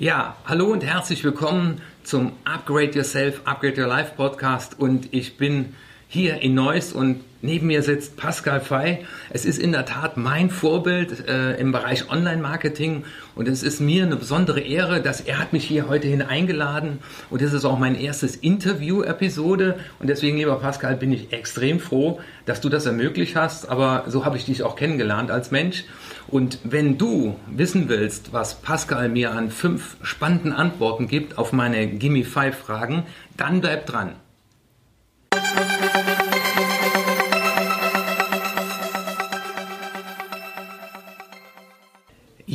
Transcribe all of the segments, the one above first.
Ja, hallo und herzlich willkommen zum Upgrade Yourself, Upgrade Your Life Podcast. Und ich bin hier in Neuss und neben mir sitzt Pascal Fey. Es ist in der Tat mein Vorbild äh, im Bereich Online-Marketing. Und es ist mir eine besondere Ehre, dass er hat mich hier heute hin eingeladen. Und das ist auch mein erstes Interview-Episode. Und deswegen, lieber Pascal, bin ich extrem froh, dass du das ermöglicht hast, aber so habe ich dich auch kennengelernt als Mensch. Und wenn du wissen willst, was Pascal mir an fünf spannenden Antworten gibt auf meine Gimme Five Fragen, dann bleib dran.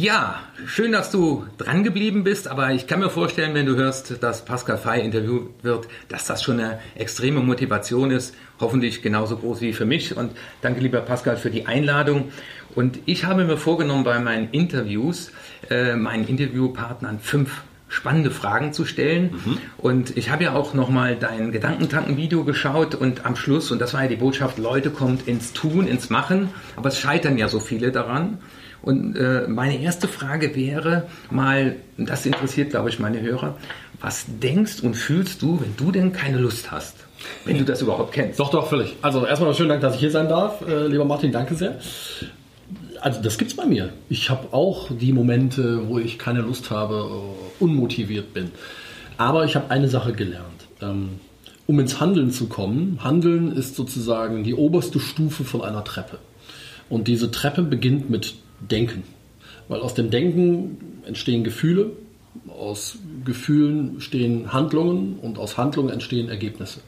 Ja, schön, dass du dran geblieben bist, aber ich kann mir vorstellen, wenn du hörst, dass Pascal Fay interviewt wird, dass das schon eine extreme Motivation ist, hoffentlich genauso groß wie für mich. Und danke, lieber Pascal, für die Einladung. Und ich habe mir vorgenommen, bei meinen Interviews äh, meinen Interviewpartnern fünf spannende Fragen zu stellen. Mhm. Und ich habe ja auch nochmal dein Gedankentanken-Video geschaut und am Schluss, und das war ja die Botschaft, Leute kommt ins Tun, ins Machen, aber es scheitern ja so viele daran. Und äh, meine erste Frage wäre mal, das interessiert, glaube ich, meine Hörer, was denkst und fühlst du, wenn du denn keine Lust hast? Wenn du das überhaupt kennst. Doch, doch, völlig. Also erstmal schönen Dank, dass ich hier sein darf. Äh, lieber Martin, danke sehr. Also das gibt's bei mir. Ich habe auch die Momente, wo ich keine Lust habe, uh, unmotiviert bin. Aber ich habe eine Sache gelernt. Ähm, um ins Handeln zu kommen, Handeln ist sozusagen die oberste Stufe von einer Treppe. Und diese Treppe beginnt mit Denken. Weil aus dem Denken entstehen Gefühle, aus Gefühlen stehen Handlungen und aus Handlungen entstehen Ergebnisse.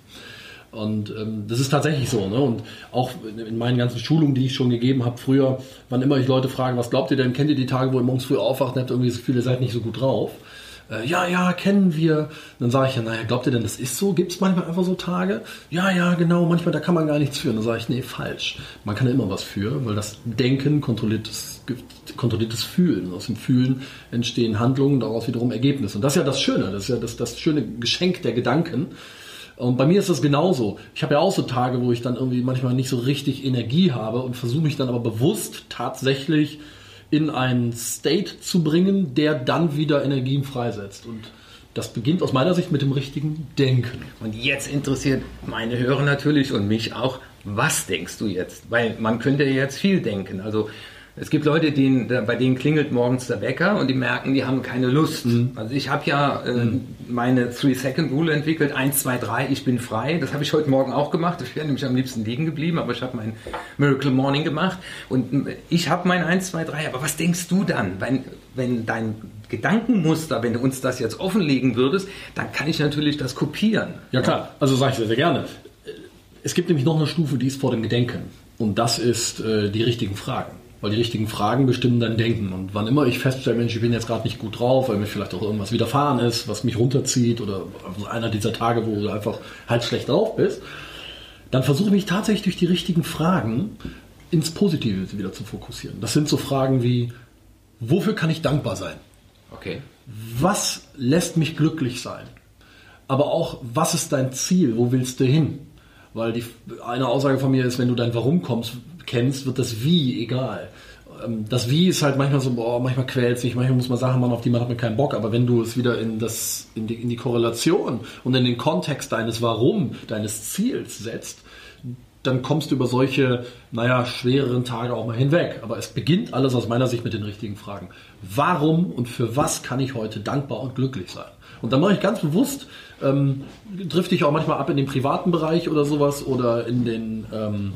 Und ähm, das ist tatsächlich so. Ne? Und auch in meinen ganzen Schulungen, die ich schon gegeben habe früher, wann immer ich Leute frage, was glaubt ihr denn, kennt ihr die Tage, wo ihr morgens früh aufwacht und habt irgendwie das Gefühl, ihr seid nicht so gut drauf? Äh, ja, ja, kennen wir. dann sage ich ja, naja, glaubt ihr denn, das ist so? Gibt es manchmal einfach so Tage? Ja, ja, genau, manchmal, da kann man gar nichts führen. Dann sage ich, nee, falsch. Man kann ja immer was für, weil das Denken kontrolliert das, kontrolliertes Fühlen. Aus dem Fühlen entstehen Handlungen, daraus wiederum Ergebnisse. Und das ist ja das Schöne, das ist ja das, das schöne Geschenk der Gedanken. Und bei mir ist das genauso. Ich habe ja auch so Tage, wo ich dann irgendwie manchmal nicht so richtig Energie habe und versuche mich dann aber bewusst tatsächlich in einen State zu bringen, der dann wieder Energien freisetzt. Und das beginnt aus meiner Sicht mit dem richtigen Denken. Und jetzt interessiert meine Hörer natürlich und mich auch, was denkst du jetzt? Weil man könnte jetzt viel denken. Also es gibt Leute, denen, bei denen klingelt morgens der Wecker und die merken, die haben keine Lust. Mhm. Also ich habe ja äh, mhm. meine Three-Second-Rule entwickelt, eins, zwei, drei, ich bin frei. Das habe ich heute Morgen auch gemacht. Ich wäre nämlich am liebsten liegen geblieben, aber ich habe mein Miracle Morning gemacht. Und ich habe mein eins, zwei, drei. Aber was denkst du dann, wenn, wenn dein Gedankenmuster, wenn du uns das jetzt offenlegen würdest, dann kann ich natürlich das kopieren. Ja klar, also sage ich sehr, sehr gerne. Es gibt nämlich noch eine Stufe, die ist vor dem Gedenken. Und das ist äh, die richtigen Fragen. Weil die richtigen Fragen bestimmen dein Denken. Und wann immer ich feststelle, Mensch, ich bin jetzt gerade nicht gut drauf, weil mir vielleicht auch irgendwas widerfahren ist, was mich runterzieht oder einer dieser Tage, wo du einfach halt schlecht drauf bist, dann versuche ich mich tatsächlich durch die richtigen Fragen ins Positive wieder zu fokussieren. Das sind so Fragen wie, wofür kann ich dankbar sein? Okay. Was lässt mich glücklich sein? Aber auch, was ist dein Ziel? Wo willst du hin? Weil die, eine Aussage von mir ist, wenn du dein Warum kommst, kennst, wird das Wie egal. Ähm, das Wie ist halt manchmal so, boah, manchmal quält sich, manchmal muss man Sachen machen, auf die man hat man keinen Bock. Aber wenn du es wieder in, das, in, die, in die Korrelation und in den Kontext deines Warum, deines Ziels setzt, dann kommst du über solche, naja, schwereren Tage auch mal hinweg. Aber es beginnt alles aus meiner Sicht mit den richtigen Fragen. Warum und für was kann ich heute dankbar und glücklich sein? Und dann mache ich ganz bewusst, ähm, drifte ich auch manchmal ab in den privaten Bereich oder sowas oder in den ähm,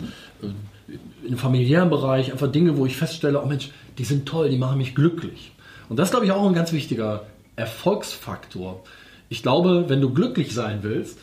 im familiären Bereich, einfach Dinge, wo ich feststelle, oh Mensch, die sind toll, die machen mich glücklich. Und das ist, glaube ich, auch ein ganz wichtiger Erfolgsfaktor. Ich glaube, wenn du glücklich sein willst,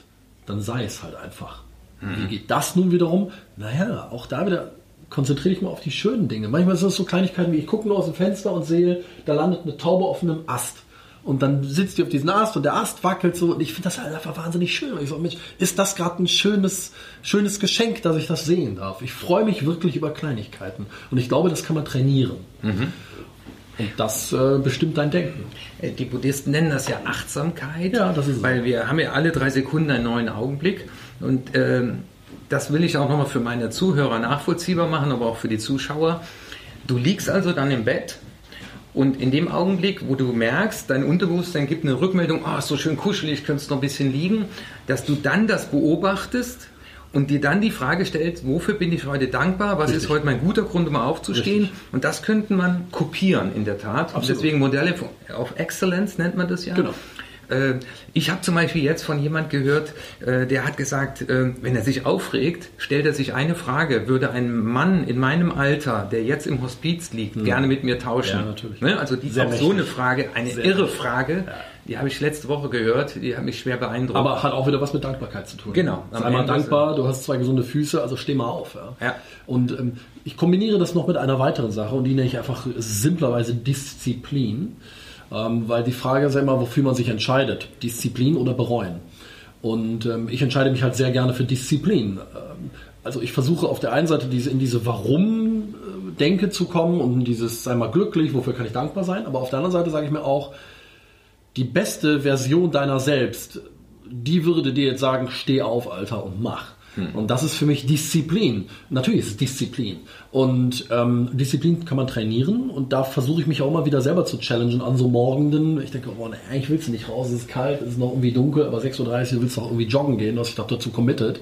dann sei es halt einfach. Mhm. Wie geht das nun wiederum? Naja, auch da wieder konzentriere ich mal auf die schönen Dinge. Manchmal sind es so Kleinigkeiten wie, ich gucke nur aus dem Fenster und sehe, da landet eine Taube auf einem Ast. Und dann sitzt die auf diesem Ast und der Ast wackelt so. Und ich finde das halt einfach wahnsinnig schön. Und ich so, Mensch, ist das gerade ein schönes, schönes Geschenk, dass ich das sehen darf. Ich freue mich wirklich über Kleinigkeiten. Und ich glaube, das kann man trainieren. Mhm. Und das äh, bestimmt dein Denken. Äh, die Buddhisten nennen das ja Achtsamkeit. Ja, das ist Weil wir haben ja alle drei Sekunden einen neuen Augenblick. Und ähm, das will ich auch nochmal für meine Zuhörer nachvollziehbar machen, aber auch für die Zuschauer. Du liegst also dann im Bett Und in dem Augenblick, wo du merkst, dein Unterbewusstsein gibt eine Rückmeldung, oh, ist so schön kuschelig, könntest noch ein bisschen liegen, dass du dann das beobachtest und dir dann die Frage stellst, wofür bin ich heute dankbar, was Richtig. ist heute mein guter Grund, um aufzustehen. Richtig. Und das könnte man kopieren in der Tat. Und Absolut. deswegen Modelle of Excellence nennt man das ja. Genau. Äh, Ich habe zum Beispiel jetzt von jemand gehört, äh, der hat gesagt, äh, wenn er sich aufregt, stellt er sich eine Frage, würde ein Mann in meinem Alter, der jetzt im Hospiz liegt, gerne mit mir tauschen? Ja, natürlich. Ne? Also die, Sehr auch so eine Frage, eine Sehr irre. Frage, die habe ich letzte Woche gehört, die hat mich schwer beeindruckt. Aber hat auch wieder was mit Dankbarkeit zu tun. Genau. Sei mal Ende dankbar, du hast zwei gesunde Füße, also steh mal auf. Ja. Ja. Und ähm, ich kombiniere das noch mit einer weiteren Sache und die nenne ich einfach simplerweise Disziplin. Ähm, weil die Frage ist ja immer, wofür man sich entscheidet. Disziplin oder bereuen. Und ähm, ich entscheide mich halt sehr gerne für Disziplin. Ähm, also ich versuche auf der einen Seite diese, in diese Warum-Denke zu kommen und in dieses, sei mal glücklich, wofür kann ich dankbar sein. Aber auf der anderen Seite sage ich mir auch, die beste Version deiner selbst, die würde dir jetzt sagen, steh auf, Alter, und mach. Und das ist für mich Disziplin. Natürlich ist es Disziplin. Und ähm, Disziplin kann man trainieren und da versuche ich mich auch mal wieder selber zu challengen an so Morgenden. Ich denke, oh, nee, eigentlich willst du nicht raus, es ist kalt, es ist noch irgendwie dunkel, aber 6.30 Uhr willst du auch irgendwie joggen gehen, du dich doch dazu committed.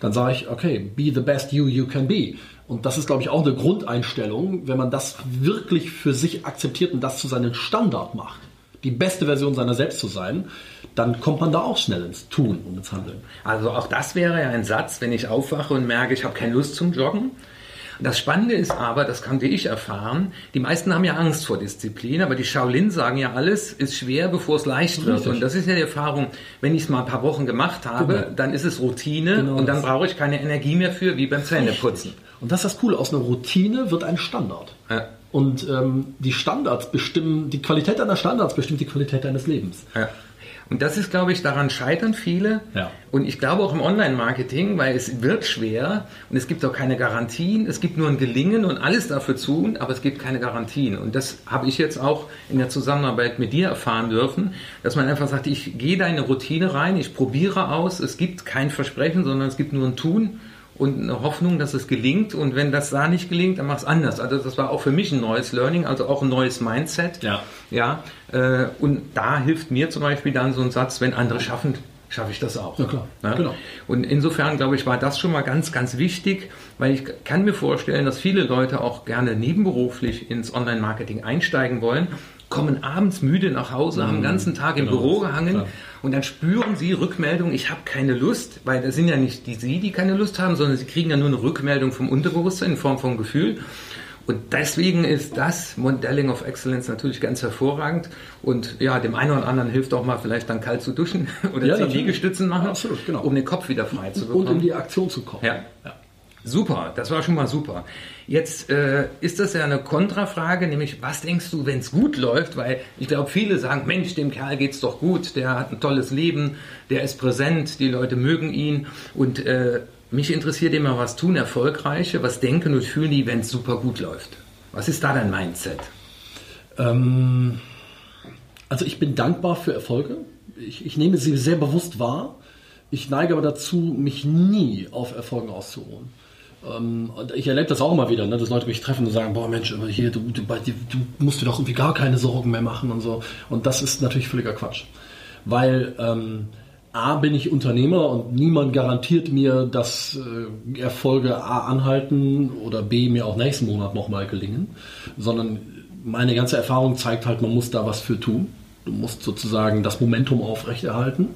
Dann sage ich, okay, be the best you you can be. Und das ist, glaube ich, auch eine Grundeinstellung, wenn man das wirklich für sich akzeptiert und das zu seinem Standard macht die beste Version seiner selbst zu sein, dann kommt man da auch schnell ins Tun und ins Handeln. Also auch das wäre ja ein Satz, wenn ich aufwache und merke, ich habe keine Lust zum Joggen. Das Spannende ist aber, das konnte ich erfahren, die meisten haben ja Angst vor Disziplin, aber die Shaolin sagen ja, alles ist schwer, bevor es leicht wird. Richtig. Und das ist ja die Erfahrung, wenn ich es mal ein paar Wochen gemacht habe, Genau. dann ist es Routine Genau und dann brauche ich keine Energie mehr für, wie beim Zähneputzen. Und das ist das Coole, aus einer Routine wird ein Standard. Ja. Und ähm, die Standards bestimmen, die Qualität deiner Standards bestimmt die Qualität deines Lebens. Ja. Und das ist, glaube ich, daran scheitern viele. Ja. Und ich glaube auch im Online-Marketing, weil es wird schwer und es gibt auch keine Garantien. Es gibt nur ein Gelingen und alles dafür tun, aber es gibt keine Garantien. Und das habe ich jetzt auch in der Zusammenarbeit mit dir erfahren dürfen, dass man einfach sagt, ich gehe da in eine Routine rein, ich probiere aus. Es gibt kein Versprechen, sondern es gibt nur ein Tun und eine Hoffnung, dass es gelingt. Und wenn das da nicht gelingt, dann mach es anders. Also das war auch für mich ein neues Learning, also auch ein neues Mindset. Ja. Ja, äh, und da hilft mir zum Beispiel dann so ein Satz, wenn andere schaffen, schaffe ich das auch. Ja, klar. Genau. Und insofern, glaube ich, war das schon mal ganz, ganz wichtig, weil ich kann mir vorstellen, dass viele Leute auch gerne nebenberuflich ins Online-Marketing einsteigen wollen, kommen abends müde nach Hause, haben den ganzen Tag im genau. Büro gehangen Klar. und dann spüren sie Rückmeldung, ich habe keine Lust, weil das sind ja nicht die sie, die keine Lust haben, sondern sie kriegen ja nur eine Rückmeldung vom Unterbewusstsein in Form von Gefühl. Und deswegen ist das Modelling of Excellence natürlich ganz hervorragend. Und ja, dem einen oder anderen hilft auch mal vielleicht dann kalt zu duschen oder Ja, zehn. Liegestützen machen, Absolut, genau. um den Kopf wieder frei zu Und bekommen. in die Aktion zu kommen. Ja. Super, das war schon mal super. Jetzt äh, ist das ja eine Kontrafrage, nämlich was denkst du, wenn es gut läuft? Weil ich glaube, viele sagen, Mensch, dem Kerl geht's doch gut, der hat ein tolles Leben, der ist präsent, die Leute mögen ihn und äh, mich interessiert immer, was tun Erfolgreiche, was denken und fühlen die, wenn es super gut läuft? Was ist da dein Mindset? Ähm, also ich bin dankbar für Erfolge. Ich, ich nehme sie sehr bewusst wahr. Ich neige aber dazu, mich nie auf Erfolgen auszuruhen. Ähm, und ich erlebe das auch immer wieder, ne, dass Leute mich treffen und sagen, boah Mensch, hier, du, du, du musst dir doch irgendwie gar keine Sorgen mehr machen und so. Und das ist natürlich völliger Quatsch. Weil ähm, A bin ich Unternehmer und niemand garantiert mir, dass äh, Erfolge A anhalten oder B mir auch nächsten Monat nochmal gelingen, sondern meine ganze Erfahrung zeigt halt, man muss da was für tun. Du musst sozusagen das Momentum aufrechterhalten,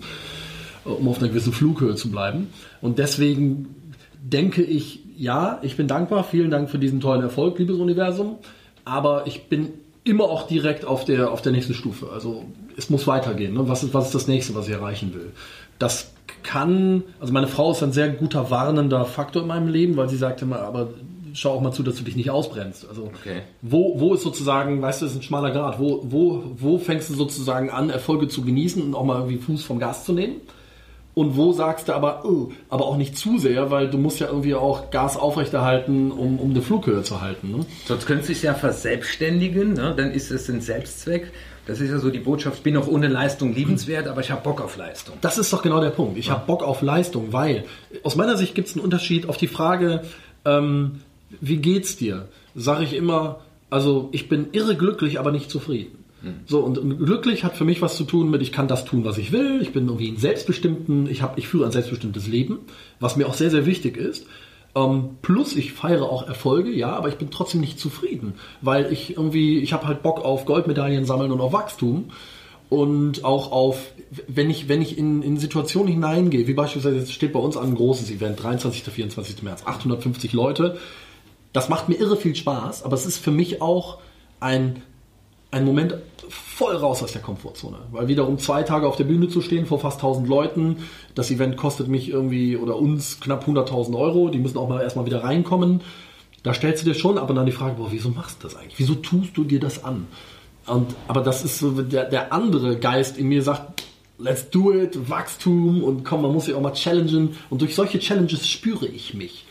äh, um auf einer gewissen Flughöhe zu bleiben. Und deswegen denke ich, ja, ich bin dankbar, vielen Dank für diesen tollen Erfolg, liebes Universum, aber ich bin immer auch direkt auf der, auf der nächsten Stufe. Also es muss weitergehen. Ne? Was, ist, was ist das nächste, was ich erreichen will? Das kann, also meine Frau ist ein sehr guter warnender Faktor in meinem Leben, weil sie sagt immer, aber schau auch mal zu, dass du dich nicht ausbrennst. Also Okay. wo, wo ist sozusagen, weißt du, das ist ein schmaler Grad, wo, wo, wo fängst du sozusagen an, Erfolge zu genießen und auch mal irgendwie Fuß vom Gas zu nehmen? Und wo sagst du aber, oh, aber auch nicht zu sehr, weil du musst ja irgendwie auch Gas aufrechterhalten, um, um eine Flughöhe zu halten. Ne? Sonst könntest du dich ja verselbstständigen, ne? dann ist es ein Selbstzweck. Das ist ja so die Botschaft, ich bin auch ohne Leistung liebenswert, aber ich habe Bock auf Leistung. Das ist doch genau der Punkt. Ich habe Bock auf Leistung, weil aus meiner Sicht gibt es einen Unterschied auf die Frage, ähm, wie geht's dir? Sage ich immer, Also ich bin irre glücklich, aber nicht zufrieden. So, und, und glücklich hat für mich was zu tun mit, ich kann das tun, was ich will, ich bin irgendwie ein selbstbestimmten, ich habe, ich führe ein selbstbestimmtes Leben, was mir auch sehr, sehr wichtig ist. Ähm, plus ich feiere auch Erfolge, ja, aber ich bin trotzdem nicht zufrieden, weil ich irgendwie, ich habe halt Bock auf Goldmedaillen sammeln und auf Wachstum und auch auf, wenn ich, wenn ich in, in Situationen hineingehe, wie beispielsweise jetzt steht bei uns an ein großes Event, 23. 24. März, 850 Leute, das macht mir irre viel Spaß, aber es ist für mich auch ein, ein Moment voll raus aus der Komfortzone. Weil wiederum zwei Tage auf der Bühne zu stehen vor fast 1000 Leuten, das Event kostet mich irgendwie oder uns knapp 100.000 Euro, die müssen auch mal erstmal wieder reinkommen. Da stellst du dir schon aber dann die Frage, boah, wieso machst du das eigentlich? Wieso tust du dir das an? Und, aber das ist so, der, der andere Geist in mir sagt, let's do it, Wachstum und komm, man muss sich auch mal challengen. Und durch solche Challenges spüre ich mich.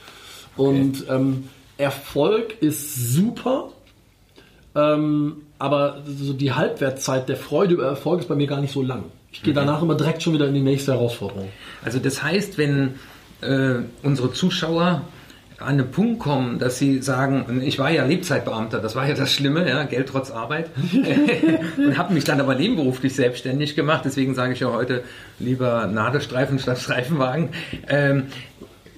Und ähm, Erfolg ist super, ähm, aber so die Halbwertszeit der Freude über Erfolg ist bei mir gar nicht so lang. Ich gehe danach immer direkt schon wieder in die nächste Herausforderung. Also das heißt, wenn äh, unsere Zuschauer an den Punkt kommen, dass sie sagen, ich war ja Lebzeitbeamter, das war ja das Schlimme, ja, Geld trotz Arbeit, und habe mich dann aber nebenberuflich selbstständig gemacht. Deswegen sage ich ja heute lieber Nadelstreifen statt Streifenwagen. Ähm,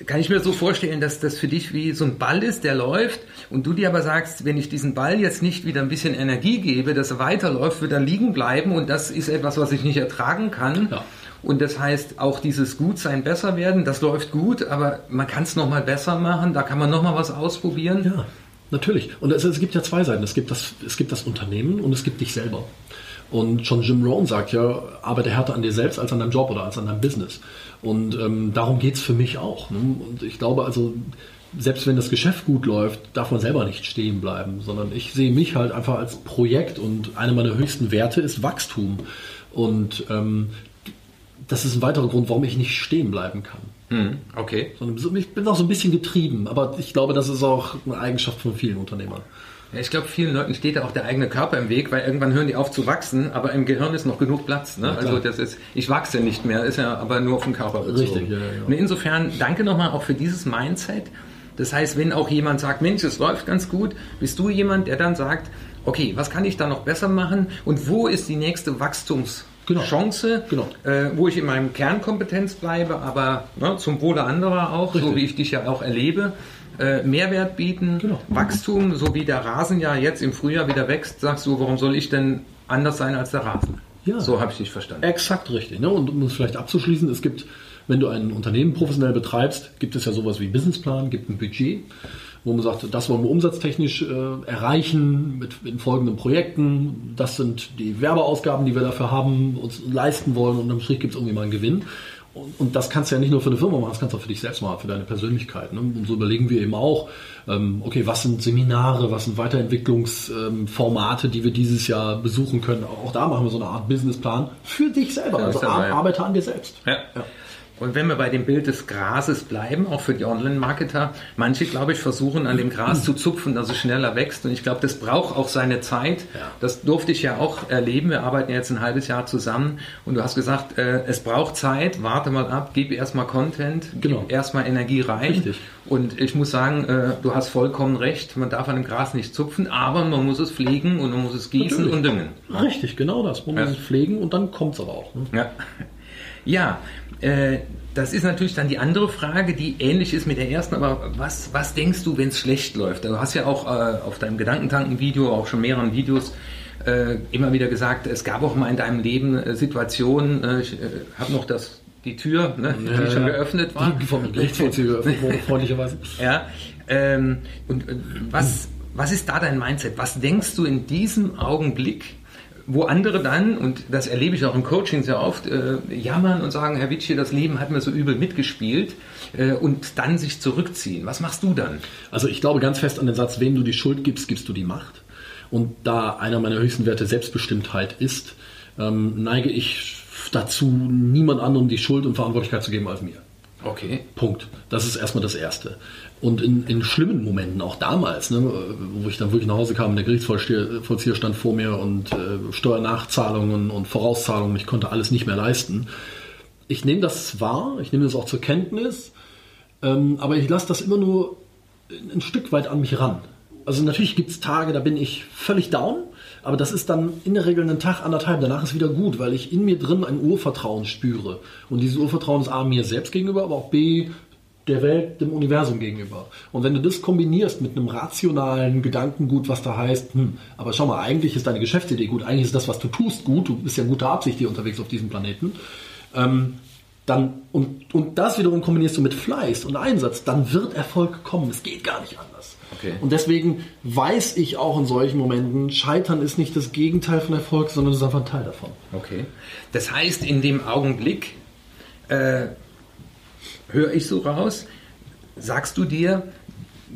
kann ich mir so vorstellen, dass das für dich wie so ein Ball ist, der läuft und du dir aber sagst, wenn ich diesen Ball jetzt nicht wieder ein bisschen Energie gebe, dass er weiterläuft, wird er liegen bleiben und das ist etwas, was ich nicht ertragen kann. Ja. Und das heißt, auch dieses Gutsein besser werden, das läuft gut, aber man kann es nochmal besser machen, da kann man nochmal was ausprobieren. Ja, natürlich. Und es, es, gibt ja zwei Seiten. Es gibt, das, es gibt das Unternehmen und es gibt dich selber. Und schon Jim Rohn sagt ja, arbeite härter an dir selbst als an deinem Job oder als an deinem Business. Und ähm, darum geht's für mich auch. Ne? Und ich glaube also, selbst wenn das Geschäft gut läuft, darf man selber nicht stehen bleiben, sondern ich sehe mich halt einfach als Projekt und einer meiner höchsten Werte ist Wachstum. Und ähm, das ist ein weiterer Grund, warum ich nicht stehen bleiben kann. Hm, okay. Sondern ich bin auch so ein bisschen getrieben, aber ich glaube, das ist auch eine Eigenschaft von vielen Unternehmern. Ich glaube, vielen Leuten steht da auch der eigene Körper im Weg, weil irgendwann hören die auf zu wachsen, aber im Gehirn ist noch genug Platz. Ne? Ja, also das ist, ich wachse nicht mehr, ist ja aber nur auf den Körper bezogen. Richtig, ja, ja. Und insofern danke nochmal auch für dieses Mindset. Das heißt, wenn auch jemand sagt, Mensch, es läuft ganz gut, bist du jemand, der dann sagt, okay, was kann ich da noch besser machen und wo ist die nächste Wachstums genau. Chance, genau. Äh, wo ich in meinem Kernkompetenz bleibe, aber ne, zum Wohle anderer auch, Richtig. so wie ich dich ja auch erlebe äh, Mehrwert bieten, genau. Wachstum, so wie der Rasen ja jetzt im Frühjahr wieder wächst, sagst du, warum soll ich denn anders sein als der Rasen? Ja. So habe ich dich verstanden. Exakt richtig. Ne? Und um es vielleicht abzuschließen, es gibt, wenn du ein Unternehmen professionell betreibst, gibt es ja sowas wie Businessplan, gibt ein Budget, wo man sagt, das wollen wir umsatztechnisch äh, erreichen mit, mit folgenden Projekten. Das sind die Werbeausgaben, die wir dafür haben, uns leisten wollen und am Strich gibt es irgendwie mal einen Gewinn. Und, und, das kannst du ja nicht nur für eine Firma machen, das kannst du auch für dich selbst machen, für deine Persönlichkeit. Ne? Und so überlegen wir eben auch, ähm, okay, was sind Seminare, was sind Weiterentwicklungsformate, ähm, die wir dieses Jahr besuchen können. Auch da machen wir so eine Art Businessplan für dich selber. also dabei, arbeite an dir selbst. Ja. ja. Und wenn wir bei dem Bild des Grases bleiben, auch für die Online-Marketer, manche, glaube ich, versuchen an dem Gras zu zupfen, dass es schneller wächst. Und ich glaube, das braucht auch seine Zeit. Ja. Das durfte ich ja auch erleben. Wir arbeiten jetzt ein halbes Jahr zusammen. Und du hast gesagt, äh, es braucht Zeit. Warte mal ab, gib erstmal Content, genau. gib erstmal Energie rein. Richtig. Und ich muss sagen, äh, du hast vollkommen recht. Man darf an dem Gras nicht zupfen, aber man muss es pflegen und man muss es gießen Natürlich. und düngen. Richtig, genau das. Man ja. muss es pflegen und dann kommt es aber auch. Ne? Ja. Ja, äh, das ist natürlich dann die andere Frage, die ähnlich ist mit der ersten, aber was, was denkst du, wenn es schlecht läuft? Du hast ja auch äh, auf deinem Gedankentanken-Video, auch schon mehreren Videos, äh, immer wieder gesagt, es gab auch mal in deinem Leben äh, Situationen, äh, ich äh, habe noch das, die Tür, ne, die ja, schon geöffnet war. Die vom Gerichtsvollzieher freundlicherweise. Ja, ähm, und was, was ist da dein Mindset? Was denkst du in diesem Augenblick, wo andere dann, und das erlebe ich auch im Coaching sehr oft, äh, jammern und sagen, Herr Witsche, das Leben hat mir so übel mitgespielt äh, und dann sich zurückziehen. Was machst du dann? Also ich glaube ganz fest an den Satz, wem du die Schuld gibst, gibst du die Macht. Und da einer meiner höchsten Werte Selbstbestimmtheit ist, ähm, neige ich dazu, niemand anderem die Schuld und Verantwortlichkeit zu geben als mir. Okay. Punkt. Das ist erstmal das Erste. Und in, in schlimmen Momenten, auch damals, ne, wo ich dann wirklich nach Hause kam und der Gerichtsvollzieher stand vor mir und äh, Steuernachzahlungen und Vorauszahlungen, ich konnte alles nicht mehr leisten. Ich nehme das wahr, ich nehme das auch zur Kenntnis, ähm, aber ich lasse das immer nur ein Stück weit an mich ran. also natürlich gibt es Tage, da bin ich völlig down, aber das ist dann in der Regel einen Tag, anderthalb, danach ist wieder gut, weil ich in mir drin ein Urvertrauen spüre. Und dieses Urvertrauen ist A, mir selbst gegenüber, aber auch B, der Welt, dem Universum gegenüber. Und wenn du das kombinierst mit einem rationalen Gedankengut, was da heißt, hm, aber schau mal, eigentlich ist deine Geschäftsidee gut, eigentlich ist das, was du tust, gut, du bist ja guter Absicht hier unterwegs auf diesem Planeten, ähm, dann, und, und das wiederum kombinierst du mit Fleiß und Einsatz, dann wird Erfolg kommen. Es geht gar nicht anders. Okay. Und deswegen weiß ich auch in solchen Momenten, Scheitern ist nicht das Gegenteil von Erfolg, sondern es ist einfach ein Teil davon. Okay. Das heißt, in dem Augenblick äh, höre ich so raus, sagst du dir,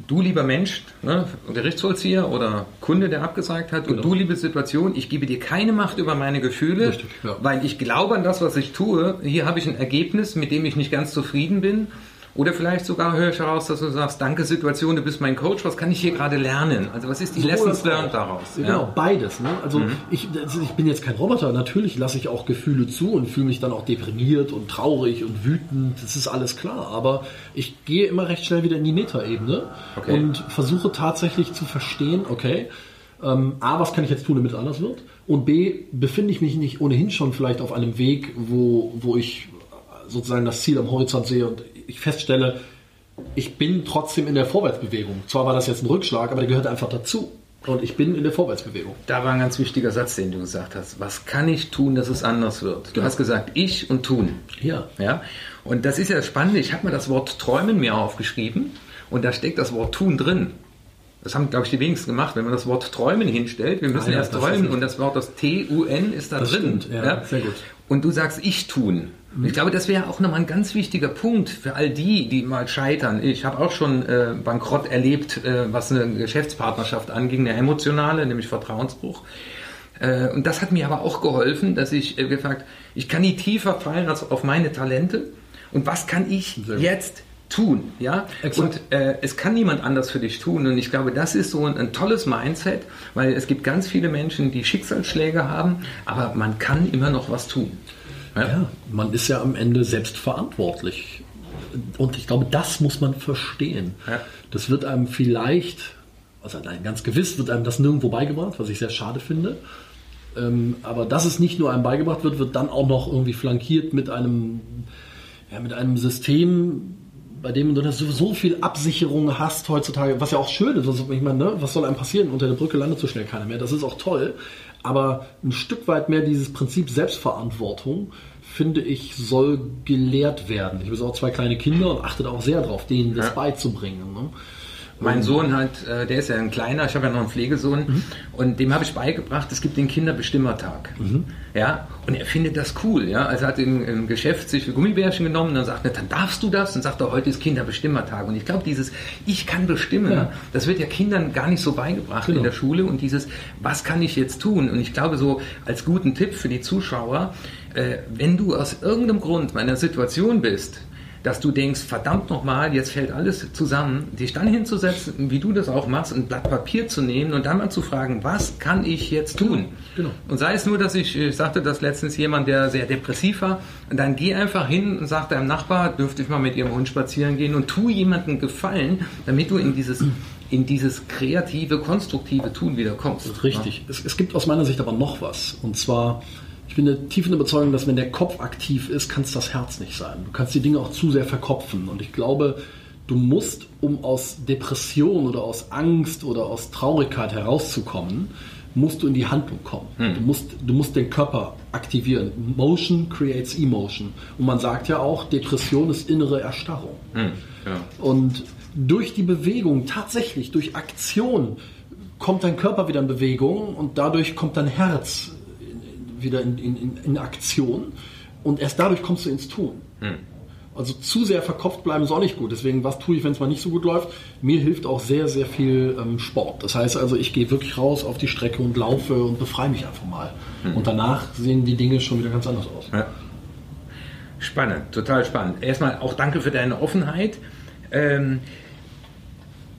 du lieber Mensch, ne, Gerichtsvollzieher oder Kunde, der abgesagt hat, genau. und du liebe Situation, ich gebe dir keine Macht über meine Gefühle, Richtig, ja. weil ich glaube an das, was ich tue. Hier habe ich ein Ergebnis, mit dem ich nicht ganz zufrieden bin oder vielleicht sogar höre ich heraus, dass du sagst, danke Situation, du bist mein Coach, was kann ich hier gerade lernen? Also was ist die so Lessons learned daraus? Genau, ja. beides. Ne? Also mhm. ich, ich bin jetzt kein Roboter, natürlich lasse ich auch Gefühle zu und fühle mich dann auch deprimiert und traurig und wütend, das ist alles klar. Aber ich gehe immer recht schnell wieder in die Metaebene okay. und versuche tatsächlich zu verstehen, okay, ähm, A, was kann ich jetzt tun, damit es anders wird? Und B, befinde ich mich nicht ohnehin schon vielleicht auf einem Weg, wo, wo ich sozusagen das Ziel am Horizont sehe und ich feststelle, ich bin trotzdem in der Vorwärtsbewegung. Zwar war das jetzt ein Rückschlag, aber der gehört einfach dazu. Und ich bin in der Vorwärtsbewegung. Da war ein ganz wichtiger Satz, den du gesagt hast. Was kann ich tun, dass es anders wird? Du genau. hast gesagt, ich und tun. Ja. ja? Und das ist ja spannend. Ich habe mir das Wort träumen mir aufgeschrieben und da steckt das Wort tun drin. Das haben, glaube ich, die wenigsten gemacht. Wenn man das Wort träumen hinstellt, wir müssen ah, ja, erst träumen und das Wort, das T-U-N ist da das drin. Stimmt, ja, ja, sehr gut. Und du sagst ich tun. Ich glaube, das wäre auch nochmal ein ganz wichtiger Punkt für all die, die mal scheitern. Ich habe auch schon äh, Bankrott erlebt, äh, was eine Geschäftspartnerschaft anging, eine emotionale, nämlich Vertrauensbruch. Äh, und das hat mir aber auch geholfen, dass ich äh, gefragt, ich kann nie tiefer fallen als auf meine Talente. Und was kann ich jetzt tun, ja? Exakt. Und äh, es kann niemand anders für dich tun. Und ich glaube, das ist so ein, ein, tolles Mindset, weil es gibt ganz viele Menschen, die Schicksalsschläge haben, aber man kann immer noch was tun. Ja? ja, man ist ja am Ende selbst verantwortlich. Und ich glaube, das muss man verstehen. Ja. Das wird einem vielleicht, also nein, ganz gewiss wird einem das nirgendwo beigebracht, was ich sehr schade finde. Ähm, aber dass es nicht nur einem beigebracht wird, wird dann auch noch irgendwie flankiert mit einem, ja, mit einem System, bei dem du so viel Absicherung hast heutzutage, was ja auch schön ist. Also, ich meine, ne, was soll einem passieren? Unter der Brücke landet so schnell keiner mehr. Das ist auch toll. Aber ein Stück weit mehr dieses Prinzip Selbstverantwortung, finde ich, soll gelehrt werden. Ich habe auch zwei kleine Kinder und achte da auch sehr drauf, denen das ja. beizubringen. Ne? Mein Sohn hat, äh, der ist ja ein kleiner, ich habe ja noch einen Pflegesohn mhm. und dem habe ich beigebracht, es gibt den Kinderbestimmertag. Mhm. Ja, und er findet das cool. Ja, also er hat im, im Geschäft sich Gummibärchen genommen und dann sagt er, dann darfst du das und sagt er, heute ist Kinderbestimmertag. Und ich glaube, dieses Ich kann bestimmen, ja. das wird ja Kindern gar nicht so beigebracht genau. in der Schule und dieses Was kann ich jetzt tun? Und ich glaube, so als guten Tipp für die Zuschauer, äh, wenn du aus irgendeinem Grund in einer Situation bist, dass du denkst, verdammt nochmal, jetzt fällt alles zusammen, dich dann hinzusetzen, wie du das auch machst, ein Blatt Papier zu nehmen und dann mal zu fragen, was kann ich jetzt tun? Genau. Und sei es nur, dass ich, ich sagte das letztens jemand, der sehr depressiv war, und dann geh einfach hin und sag deinem Nachbar, dürfte ich mal mit ihrem Hund spazieren gehen und tu jemandem Gefallen, damit du in dieses in dieses kreative, konstruktive Tun wieder kommst. Richtig. Ja? Es, es gibt aus meiner Sicht aber noch was. Und zwar bin der tiefen Überzeugung, dass wenn der Kopf aktiv ist, kann es das Herz nicht sein. Du kannst die Dinge auch zu sehr verkopfen. Und ich glaube, du musst, um aus Depression oder aus Angst oder aus Traurigkeit herauszukommen, musst du in die Handlung kommen. Hm. Du, musst, du musst den Körper aktivieren. Motion creates emotion. Und man sagt ja auch, Depression ist innere Erstarrung. Hm. Ja. Und durch die Bewegung, tatsächlich durch Aktion, kommt dein Körper wieder in Bewegung und dadurch kommt dein Herz wieder in, in, in Aktion und erst dadurch kommst du ins Tun. Hm. Also zu sehr verkopft bleiben ist auch nicht gut. Deswegen, was tue ich, wenn es mal nicht so gut läuft? Mir hilft auch sehr, sehr viel ähm, Sport. Das heißt also, ich gehe wirklich raus auf die Strecke und laufe und befreie mich einfach mal. Hm. Und danach sehen die Dinge schon wieder ganz anders aus. Ja. Spannend, total spannend. Erstmal auch danke für deine Offenheit. Ähm,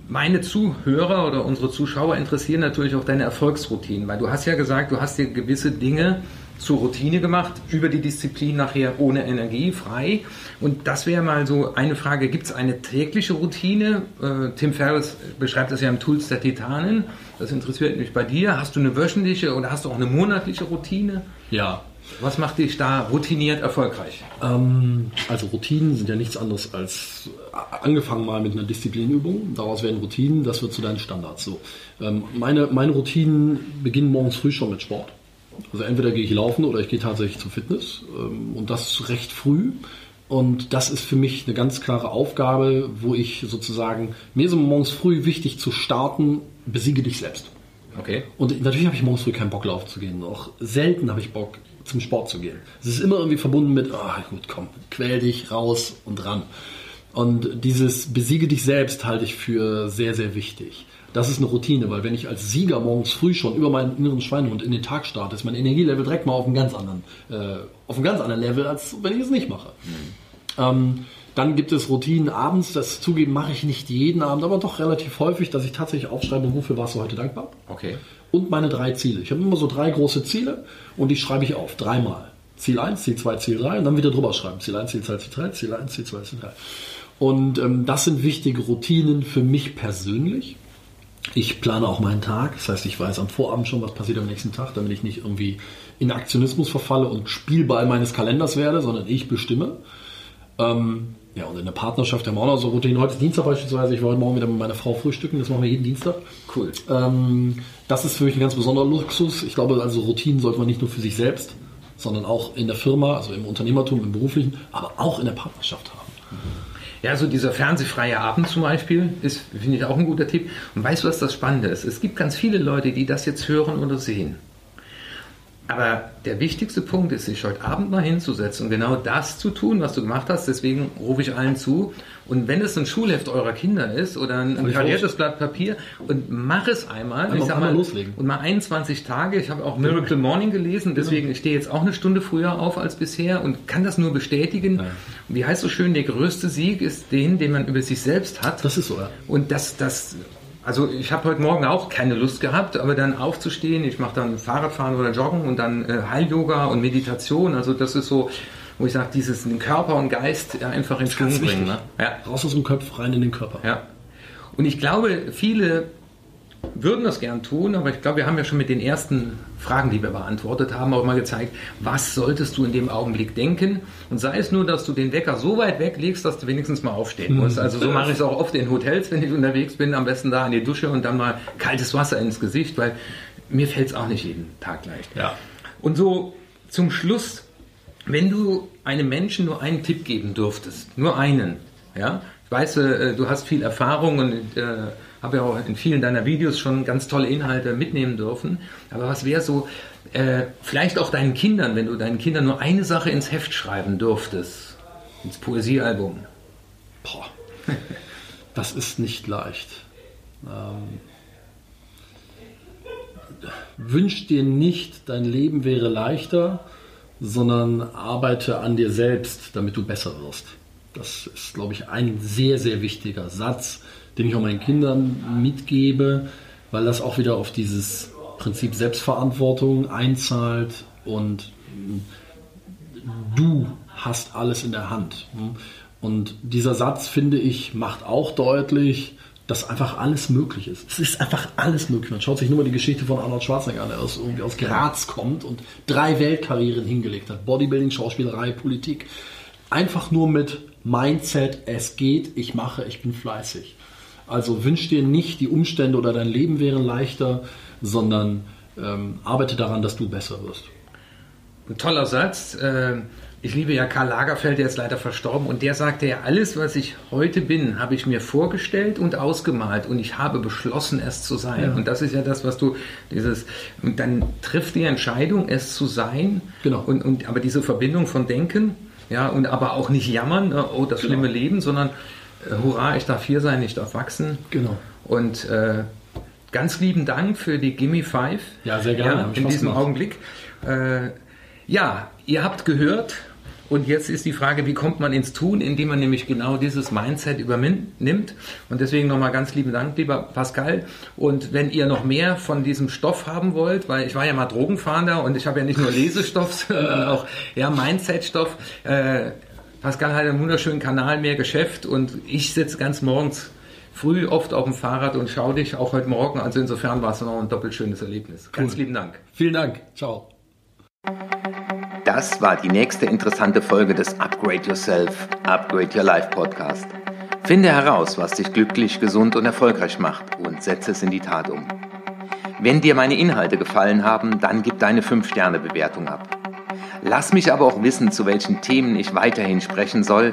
meine Zuhörer oder unsere Zuschauer interessieren natürlich auch deine Erfolgsroutinen, weil du hast ja gesagt, du hast dir gewisse Dinge zur Routine gemacht, über die Disziplin nachher ohne Energie, frei. Und das wäre mal so eine Frage, gibt es eine tägliche Routine? Äh, Tim Ferriss beschreibt das ja im Tools der Titanen. Das interessiert mich bei dir. Hast du eine wöchentliche oder hast du auch eine monatliche Routine? Ja. Was macht dich da routiniert erfolgreich? Ähm, also Routinen sind ja nichts anderes als äh, angefangen mal mit einer Disziplinübung. Daraus werden Routinen, das wird zu deinen Standards. So. Ähm, meine, meine Routinen beginnen morgens früh schon mit Sport. Also entweder gehe ich laufen oder ich gehe tatsächlich zum Fitness ähm, und das recht früh. Und das ist für mich eine ganz klare Aufgabe, wo ich sozusagen, mir ist morgens früh wichtig zu starten, besiege dich selbst. Okay. Und natürlich habe ich morgens früh keinen Bock laufen zu gehen. Auch selten habe ich Bock zum Sport zu gehen. Es ist immer irgendwie verbunden mit, oh, gut, komm, quäl dich raus und ran. Und dieses besiege dich selbst halte ich für sehr, sehr wichtig. Das ist eine Routine, weil wenn ich als Sieger morgens früh schon über meinen inneren Schweinehund in den Tag starte, ist mein Energielevel direkt mal auf einem ganz anderen, äh, auf einem ganz anderen Level, als wenn ich es nicht mache. Mhm. Ähm, dann gibt es Routinen abends, das zugeben mache ich nicht jeden Abend, aber doch relativ häufig, dass ich tatsächlich aufschreibe, wofür warst du heute dankbar? Okay. Und meine drei Ziele. Ich habe immer so drei große Ziele und die schreibe ich auf, dreimal. Ziel 1, Ziel 2, Ziel 3 und dann wieder drüber schreiben. Ziel 1, Ziel 2, Ziel 3, Ziel 1, Ziel 2, Ziel 3. Und ähm, das sind wichtige Routinen für mich persönlich. Ich plane auch meinen Tag, das heißt, ich weiß am Vorabend schon, was passiert am nächsten Tag, damit ich nicht irgendwie in Aktionismus verfalle und Spielball meines Kalenders werde, sondern ich bestimme. Ähm, ja, und in der Partnerschaft haben wir auch noch so Routinen. Heute ist Dienstag beispielsweise, ich war heute Morgen wieder mit meiner Frau frühstücken, das machen wir jeden Dienstag. Cool. Ähm, das ist für mich ein ganz besonderer Luxus. Ich glaube, also Routinen sollte man nicht nur für sich selbst, sondern auch in der Firma, also im Unternehmertum, im beruflichen, aber auch in der Partnerschaft haben. Ja, so dieser fernsehfreie Abend zum Beispiel ist, finde ich, auch ein guter Tipp. Und weißt du, was das Spannende ist? Es gibt ganz viele Leute, die das jetzt hören oder sehen. Aber der wichtigste Punkt ist, sich heute Abend mal hinzusetzen und genau das zu tun, was du gemacht hast. Deswegen rufe ich allen zu. Und wenn es ein Schulheft eurer Kinder ist oder ein, ein kariertes Blatt Papier und mach es einmal. einmal ich sag mal loslegen. Und mal 21 Tage. Ich habe auch Miracle Morning gelesen. Deswegen genau. ich stehe jetzt auch eine Stunde früher auf als bisher und kann das nur bestätigen. Ja. Wie heißt so schön, der größte Sieg ist den, den man über sich selbst hat. Das ist so, ja. Und das, das also ich habe heute Morgen auch keine Lust gehabt, aber dann aufzustehen, ich mache dann Fahrradfahren oder Joggen und dann äh, Heil-Yoga und Meditation. Also das ist so, wo ich sage, dieses den Körper und Geist einfach in Schwung bringen. Ne? Ja. Raus aus dem Kopf, rein in den Körper. Ja. Und ich glaube, viele würden das gern tun, aber ich glaube, wir haben ja schon mit den ersten Fragen, die wir beantwortet haben, auch mal gezeigt, was solltest du in dem Augenblick denken? Und sei es nur, dass du den Wecker so weit weglegst, dass du wenigstens mal aufstehen musst. Mhm. Also so mache ich es auch oft in Hotels, wenn ich unterwegs bin, am besten da in die Dusche und dann mal kaltes Wasser ins Gesicht, weil mir fällt es auch nicht jeden Tag leicht. Ja. Und so zum Schluss, wenn du einem Menschen nur einen Tipp geben dürftest, nur einen, ja, ich weiß, äh, du hast viel Erfahrung und äh, habe ja auch in vielen deiner Videos schon ganz tolle Inhalte mitnehmen dürfen. Aber was wäre so, äh, vielleicht auch deinen Kindern, wenn du deinen Kindern nur eine Sache ins Heft schreiben dürftest, ins Poesiealbum? Boah, das ist nicht leicht. Ähm, wünsch dir nicht, dein Leben wäre leichter, sondern arbeite an dir selbst, damit du besser wirst. Das ist, glaube ich, ein sehr, sehr wichtiger Satz, den ich auch meinen Kindern mitgebe, weil das auch wieder auf dieses Prinzip Selbstverantwortung einzahlt und du hast alles in der Hand. Und dieser Satz, finde ich, macht auch deutlich, dass einfach alles möglich ist. Es ist einfach alles möglich. Man schaut sich nur mal die Geschichte von Arnold Schwarzenegger an, der aus, irgendwie aus Graz kommt und drei Weltkarrieren hingelegt hat. Bodybuilding, Schauspielerei, Politik. Einfach nur mit Mindset, es geht, ich mache, ich bin fleißig. Also wünsch dir nicht, die Umstände oder dein Leben wären leichter, sondern ähm, arbeite daran, dass du besser wirst. Ein toller Satz. Äh, ich liebe ja Karl Lagerfeld, der ist leider verstorben und der sagte ja, alles, was ich heute bin, habe ich mir vorgestellt und ausgemalt und ich habe beschlossen, es zu sein. Ja. Und das ist ja das, was du dieses, und dann trifft die Entscheidung, es zu sein. Genau. Und, und aber diese Verbindung von Denken, ja, und aber auch nicht jammern, ne, oh, das genau. schlimme Leben, sondern hurra, ich darf hier sein, ich darf wachsen. Genau. Und äh, ganz lieben Dank für die Gimme Five. Ja, sehr gerne. Ja, in diesem gemacht. Augenblick. Äh, ja, ihr habt gehört, Und jetzt ist die Frage, wie kommt man ins Tun, indem man nämlich genau dieses Mindset übernimmt. Und deswegen nochmal ganz lieben Dank, lieber Pascal. Und wenn ihr noch mehr von diesem Stoff haben wollt, weil ich war ja mal Drogenfahnder und ich habe ja nicht nur Lesestoff, sondern auch ja, Mindset-Stoff. Äh, Pascal hat einen wunderschönen Kanal, mehr Geschäft und ich sitze ganz morgens früh oft auf dem Fahrrad und schaue dich auch heute Morgen. Also insofern war es noch ein doppelt schönes Erlebnis. Ganz lieben Dank. Vielen Dank. Ciao. Das war die nächste interessante Folge des Upgrade Yourself, Upgrade Your Life Podcast. Finde heraus, was dich glücklich, gesund und erfolgreich macht und setze es in die Tat um. Wenn dir meine Inhalte gefallen haben, dann gib deine 5-Sterne-Bewertung ab. Lass mich aber auch wissen, zu welchen Themen ich weiterhin sprechen soll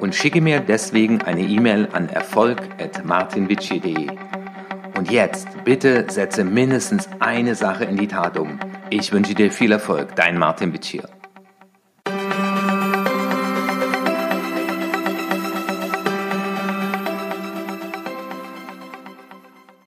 und schicke mir deswegen eine E-Mail an erfolg.martinwitschi.de. Und jetzt bitte setze mindestens eine Sache in die Tat um. Ich wünsche dir viel Erfolg, dein Martin Bitschir.